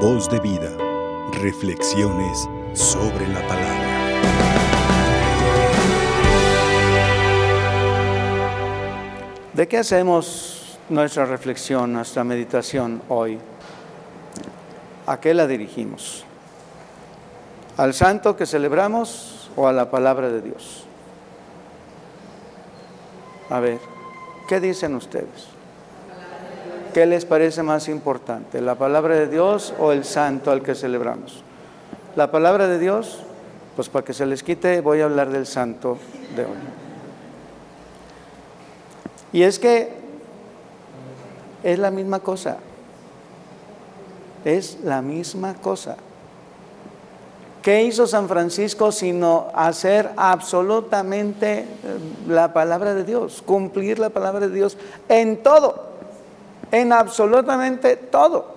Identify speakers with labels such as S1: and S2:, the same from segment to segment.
S1: Voz de vida. Reflexiones sobre la palabra.
S2: ¿De qué hacemos nuestra reflexión, nuestra meditación hoy? ¿A qué la dirigimos? ¿Al santo que celebramos o a la palabra de Dios? A ver, ¿qué dicen ustedes? ¿Qué les parece más importante, la palabra de Dios o el santo al que celebramos? La palabra de Dios, pues para que se les quite voy a hablar del santo de hoy. Y es que es la misma cosa, es la misma cosa. ¿Qué hizo San Francisco sino hacer absolutamente eh, la palabra de Dios, cumplir la palabra de Dios en todo? En absolutamente todo.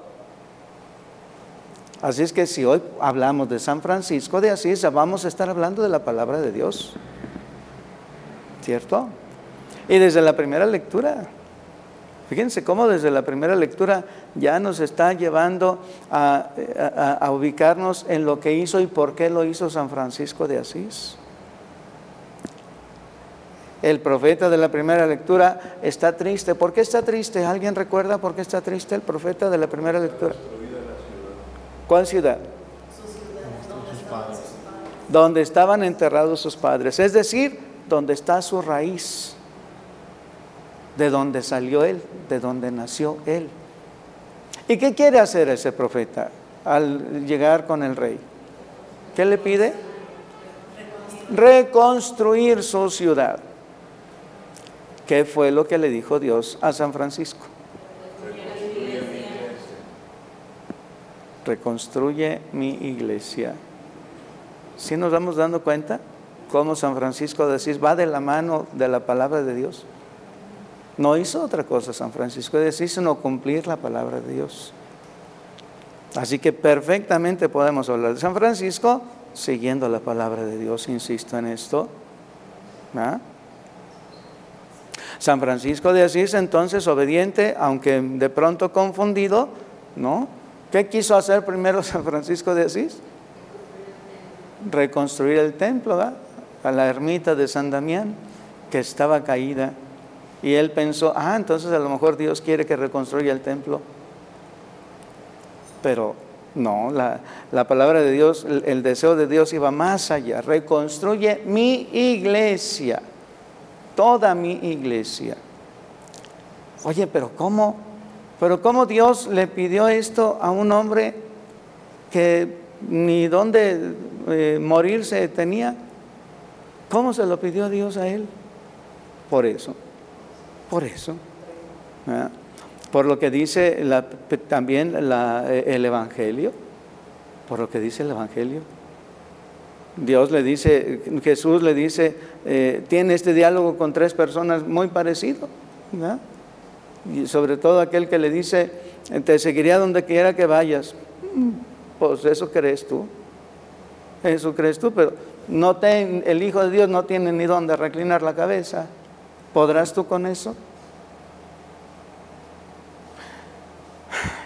S2: Así es que si hoy hablamos de San Francisco de Asís, vamos a estar hablando de la palabra de Dios. ¿Cierto? Y desde la primera lectura, fíjense cómo desde la primera lectura ya nos está llevando a, a ubicarnos en lo que hizo y por qué lo hizo San Francisco de Asís el profeta de la primera lectura está triste. ¿Por qué está triste? ¿Alguien recuerda por qué está triste el profeta de la primera lectura? ¿Cuál ciudad? Donde estaban enterrados sus padres, es decir, donde está su raíz, de donde salió él, de donde nació él. ¿Y qué quiere hacer ese profeta al llegar con el rey? ¿Qué le pide? Reconstruir su ciudad. ¿Qué fue lo que le dijo Dios a San Francisco? Reconstruye mi iglesia. Si nos vamos dando cuenta cómo San Francisco de Asís va de la mano de la palabra de Dios. No hizo otra cosa San Francisco de Asís sino cumplir la palabra de Dios. Así que perfectamente podemos hablar de San Francisco siguiendo la palabra de Dios, insisto en esto. ¿Ah? San Francisco de Asís entonces obediente, aunque de pronto confundido, ¿no? ¿Qué quiso hacer primero San Francisco de Asís? Reconstruir el templo, A la ermita de San Damián, que estaba caída. Y él pensó, ah, entonces a lo mejor Dios quiere que reconstruya el templo. Pero no, la, la palabra de Dios, el deseo de Dios iba más allá. Reconstruye mi iglesia toda mi iglesia. Oye, pero ¿cómo? Pero ¿cómo Dios le pidió esto a un hombre que ni dónde eh, morirse tenía? ¿Cómo se lo pidió Dios a él? Por eso, por eso. Por lo que dice también eh, el Evangelio, por lo que dice el Evangelio. Dios le dice, Jesús le dice, eh, tiene este diálogo con tres personas muy parecido. Y sobre todo aquel que le dice, te seguiría donde quiera que vayas. Pues eso crees tú. Eso crees tú, pero no el Hijo de Dios no tiene ni dónde reclinar la cabeza. ¿Podrás tú con eso?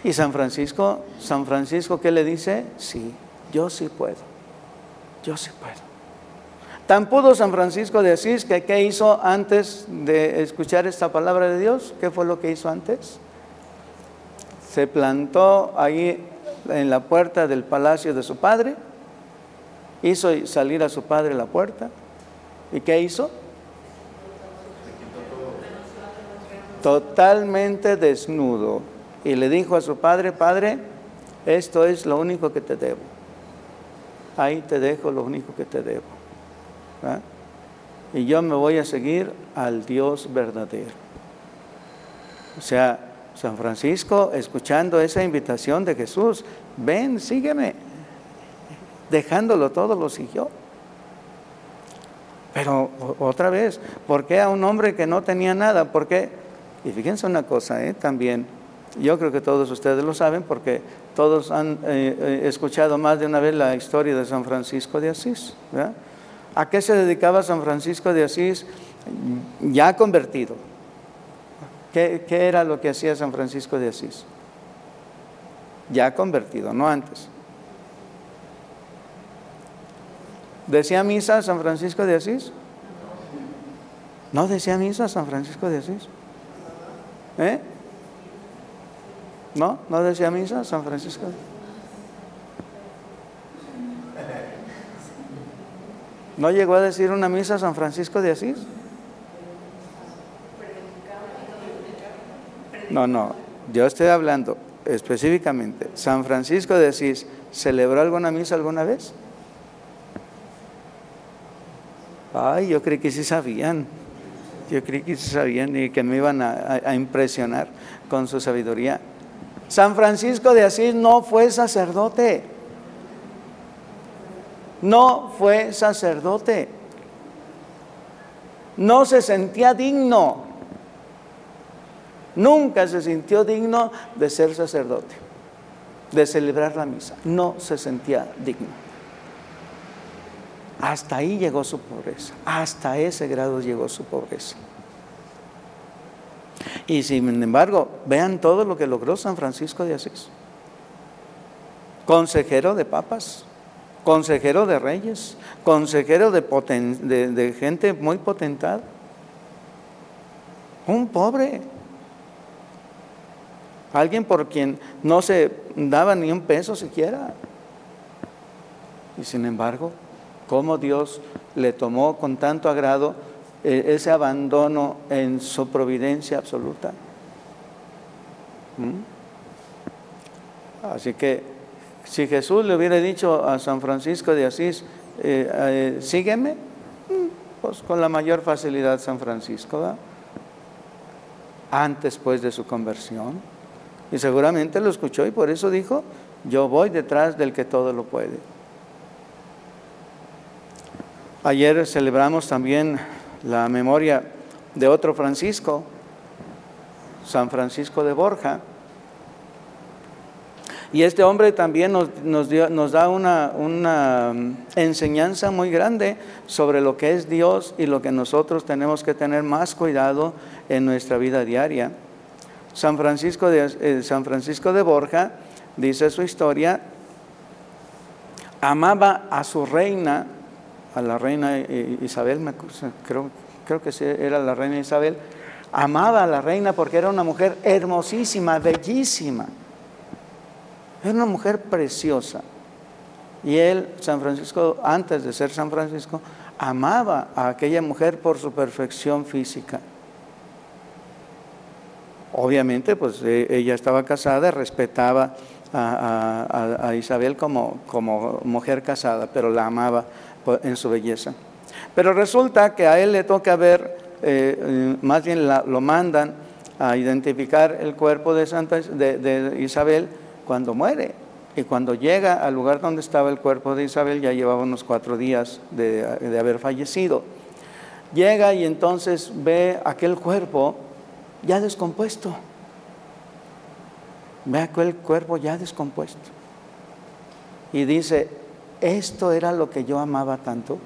S2: Y San Francisco, San Francisco, ¿qué le dice? Sí, yo sí puedo yo sí puedo. Tan pudo San Francisco de Asís que ¿qué hizo antes de escuchar esta palabra de Dios? ¿Qué fue lo que hizo antes? Se plantó ahí en la puerta del palacio de su padre, hizo salir a su padre la puerta. ¿Y qué hizo? Totalmente desnudo. Y le dijo a su padre, Padre, esto es lo único que te debo ahí te dejo lo único que te debo. Y yo me voy a seguir al Dios verdadero. O sea, San Francisco, escuchando esa invitación de Jesús, ven, sígueme. Dejándolo todo, lo siguió. Pero otra vez, ¿por qué a un hombre que no tenía nada? ¿Por qué? Y fíjense una cosa, ¿eh? también, yo creo que todos ustedes lo saben porque todos han eh, eh, escuchado más de una vez la historia de San Francisco de Asís. ¿A qué se dedicaba San Francisco de Asís ya convertido? ¿Qué, era lo que hacía San Francisco de Asís? ya convertido, no antes. ¿Decía misa San Francisco de Asís? ¿No decía misa San Francisco de Asís? ¿Eh? ¿No? ¿No decía misa San Francisco? ¿No llegó a decir una misa San Francisco de Asís? No, no, yo estoy hablando específicamente. ¿San Francisco de Asís celebró alguna misa alguna vez? Ay, yo creí que sí sabían. Yo creí que sí sabían y que me iban a, impresionar con su sabiduría. San Francisco de Asís no fue sacerdote. No fue sacerdote. No se sentía digno. Nunca se sintió digno de ser sacerdote, de celebrar la misa. No se sentía digno. Hasta ahí llegó su pobreza, hasta ese grado llegó su pobreza. Y sin embargo, vean todo lo que logró San Francisco de Asís. Consejero de papas, consejero de reyes, consejero de, gente muy potentada. Un pobre, alguien por quien no se daba ni un peso siquiera. Y sin embargo, cómo Dios le tomó con tanto agrado eh, ese abandono en su providencia absoluta. ¿Mm? Así que si Jesús le hubiera dicho a San Francisco de Asís, eh, eh, sígueme, mm, pues con la mayor facilidad San Francisco, antes pues de su conversión. Y seguramente lo escuchó y por eso dijo, yo voy detrás del que todo lo puede. Ayer celebramos también la memoria de otro Francisco, San Francisco de Borja. Y este hombre también nos, da una, una, enseñanza muy grande sobre lo que es Dios y lo que nosotros tenemos que tener más cuidado en nuestra vida diaria. San Francisco de, eh, San Francisco de Borja, dice su historia, amaba a su reina a la reina Isabel, creo, creo que era la reina Isabel, amaba a la reina porque era una mujer hermosísima, bellísima. Era una mujer preciosa. Y él, San Francisco, antes de ser San Francisco, amaba a aquella mujer por su perfección física. Obviamente, pues e, ella estaba casada, respetaba a, Isabel como, como mujer casada, pero la amaba en su belleza. Pero resulta que a él le toca ver, eh, más bien lo mandan a identificar el cuerpo de, Santa, de, Isabel cuando muere. Y cuando llega al lugar donde estaba el cuerpo de Isabel, ya llevaba unos cuatro días de, de haber fallecido. Llega y entonces ve aquel cuerpo ya descompuesto. Ve aquel cuerpo ya descompuesto. Y dice, esto era lo que yo amaba tanto.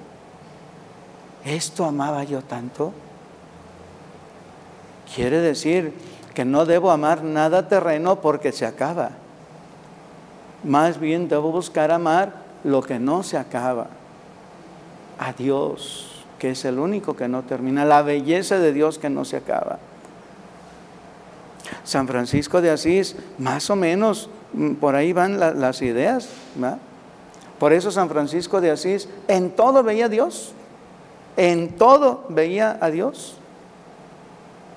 S2: Esto amaba yo tanto. Quiere decir que no debo amar nada terreno porque se acaba. Más bien debo buscar amar lo que no se acaba. A Dios, que es el único que no termina. La belleza de Dios que no se acaba. San Francisco de Asís, más o menos, mm, por ahí van las ideas. ¿verdad? Por eso San Francisco de Asís en todo veía a Dios, en todo veía a Dios.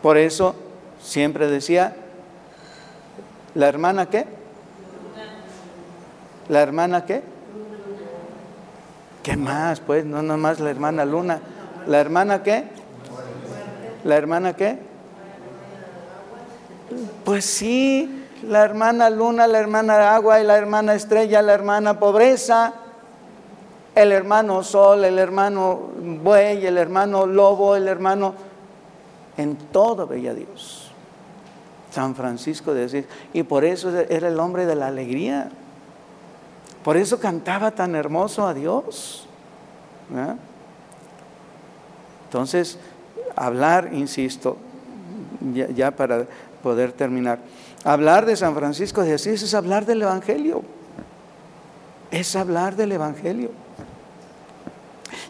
S2: Por eso siempre decía, ¿la hermana qué? ¿La hermana qué? ¿Qué más? Pues no nomás la hermana Luna. ¿La hermana qué? ¿La hermana qué? Pues sí, la hermana luna, la hermana agua y la hermana estrella, la hermana pobreza, el hermano sol, el hermano buey, el hermano lobo, el hermano... En todo veía Dios. San Francisco de Asís. Y por eso era el hombre de la alegría. Por eso cantaba tan hermoso a Dios. Entonces, hablar, insisto, ya para poder terminar Hablar de San Francisco de Asís es hablar del Evangelio. Es hablar del Evangelio.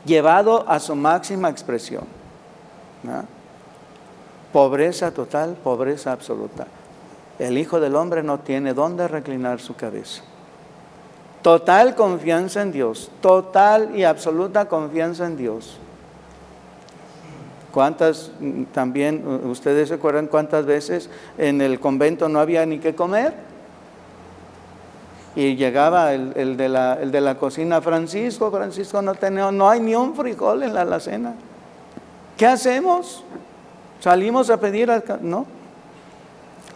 S2: Llevado a su máxima expresión. Pobreza total, pobreza absoluta. El Hijo del Hombre no tiene dónde reclinar su cabeza. Total confianza en Dios, total y absoluta confianza en Dios. ¿Cuántas, también, ustedes se acuerdan cuántas veces en el convento no había ni qué comer? Y llegaba el, de, la, el de, la, cocina, Francisco, Francisco no tenía, no hay ni un frijol en la alacena. ¿Qué hacemos? Salimos a pedir, no,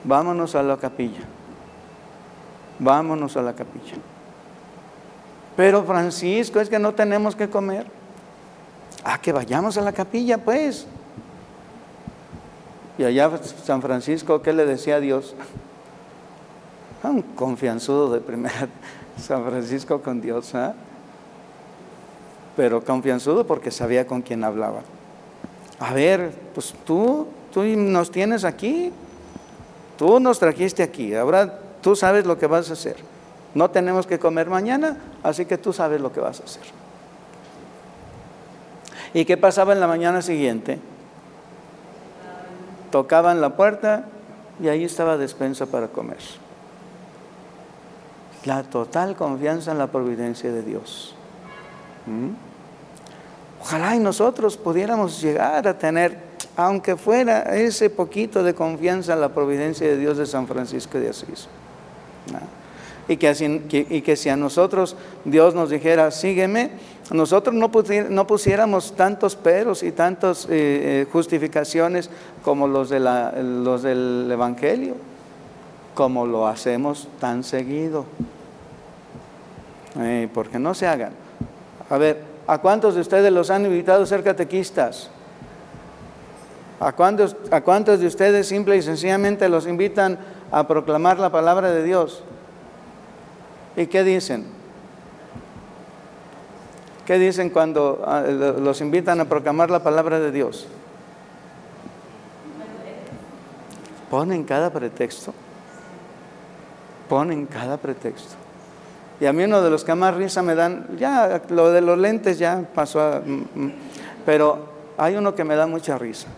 S2: vámonos a la capilla, vámonos a la capilla. Pero Francisco, es que no tenemos que comer. Ah, que vayamos a la capilla, pues. Y allá San Francisco, ¿qué le decía a Dios? Ah, un confianzudo de primera, San Francisco con Dios, ¿ah? Pero confianzudo porque sabía con quién hablaba. A ver, pues tú, tú nos tienes aquí, tú nos trajiste aquí, ahora tú sabes lo que vas a hacer. No tenemos que comer mañana, así que tú sabes lo que vas a hacer. ¿Y qué pasaba en la mañana siguiente? Tocaban la puerta y ahí estaba despensa para comer. La total confianza en la providencia de Dios. ¿Mm? Ojalá y nosotros pudiéramos llegar a tener, aunque fuera ese poquito de confianza en la providencia de Dios de San Francisco de Asís. Y que, si a nosotros Dios nos dijera, sígueme, nosotros no, pusiéramos tantos peros y tantas eh, eh, justificaciones como los, de los del Evangelio, como lo hacemos tan seguido. Eh, porque no se hagan. A ver, ¿a cuántos de ustedes los han invitado a ser catequistas? ¿A cuántos, ¿A cuántos de ustedes simple y sencillamente los invitan a proclamar la palabra de Dios? ¿Y qué dicen? ¿Qué dicen cuando ah, los invitan a proclamar la palabra de Dios? Ponen cada pretexto. Ponen cada pretexto. Y a mí uno de los que más risa me dan, ya lo de los lentes ya pasó, a, mm, mm, pero hay uno que me da mucha risa.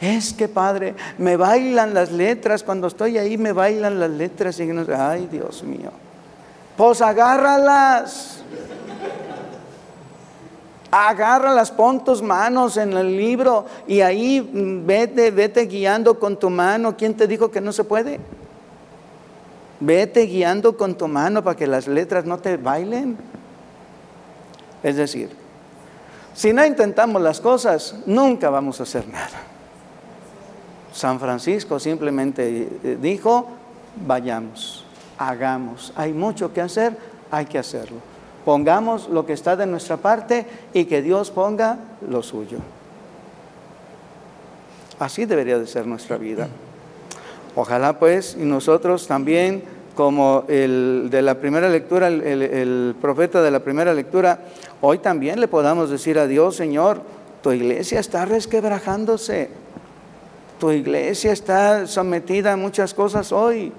S2: Es que padre, me bailan las letras, cuando estoy ahí me bailan las letras y ay Dios mío. Pues agárralas. Agárralas, pon tus manos en el libro y ahí vete, vete guiando con tu mano. ¿Quién te dijo que no se puede? Vete guiando con tu mano para que las letras no te bailen. Es decir, si no intentamos las cosas, nunca vamos a hacer nada. San Francisco simplemente eh, dijo, vayamos, hagamos. Hay mucho que hacer, hay que hacerlo. Pongamos lo que está de nuestra parte y que Dios ponga lo suyo. Así debería de ser nuestra vida. Ojalá pues y nosotros también, como el de la primera lectura, el, el, profeta de la primera lectura, hoy también le podamos decir a Dios, Señor, tu iglesia está resquebrajándose, tu iglesia está sometida a muchas cosas hoy.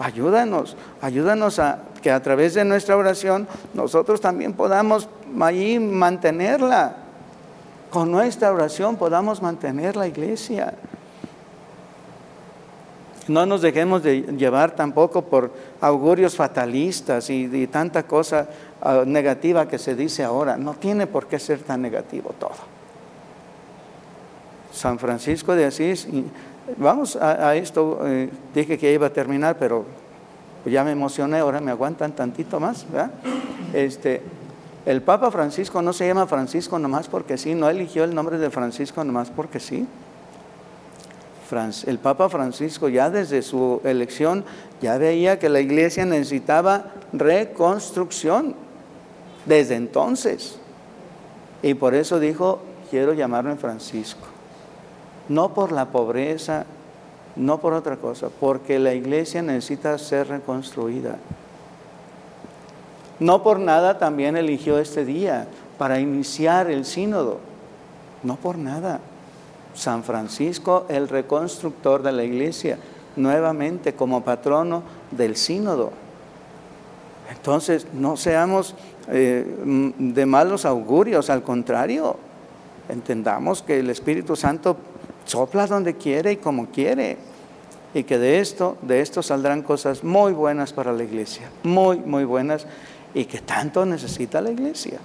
S2: Ayúdanos, ayúdanos a que a través de nuestra oración nosotros también podamos allí mantenerla. Con nuestra oración podamos mantener la iglesia. No nos dejemos de llevar tampoco por augurios fatalistas y, tanta cosa ah, negativa que se dice ahora. No tiene por qué ser tan negativo todo. San Francisco de Asís, vamos a, esto, eh, dije que iba a terminar, pero pues ya me emocioné, ahora me aguantan tantito más. Este, el Papa Francisco no se llama Francisco nomás porque sí, no eligió el nombre de Francisco nomás porque sí. El Papa Francisco ya desde su elección ya veía que la iglesia necesitaba reconstrucción desde entonces. Y por eso dijo, quiero llamarme Francisco. No por la pobreza, no por otra cosa, porque la iglesia necesita ser reconstruida. No por nada también eligió este día para iniciar el sínodo, no por nada. San Francisco, el reconstructor de la iglesia, nuevamente como patrono del sínodo. Entonces, no seamos eh, de malos augurios, al contrario, entendamos que el Espíritu Santo sopla donde quiere y como quiere. Y que de esto, de esto saldrán cosas muy buenas para la iglesia, muy, muy buenas, y que tanto necesita la iglesia.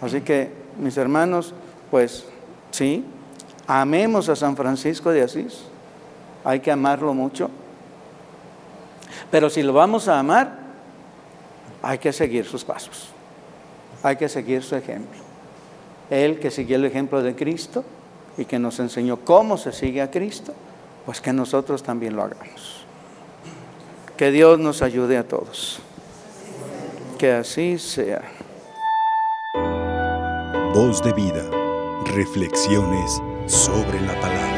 S2: Así que, mis hermanos, pues sí, amemos a San Francisco de Asís, hay que amarlo mucho, pero si lo vamos a amar, hay que seguir sus pasos, hay que seguir su ejemplo. Él que siguió el ejemplo de Cristo y que nos enseñó cómo se sigue a Cristo, pues que nosotros también lo hagamos. Que Dios nos ayude a todos. Que así sea.
S1: Voz de vida. Reflexiones sobre la palabra.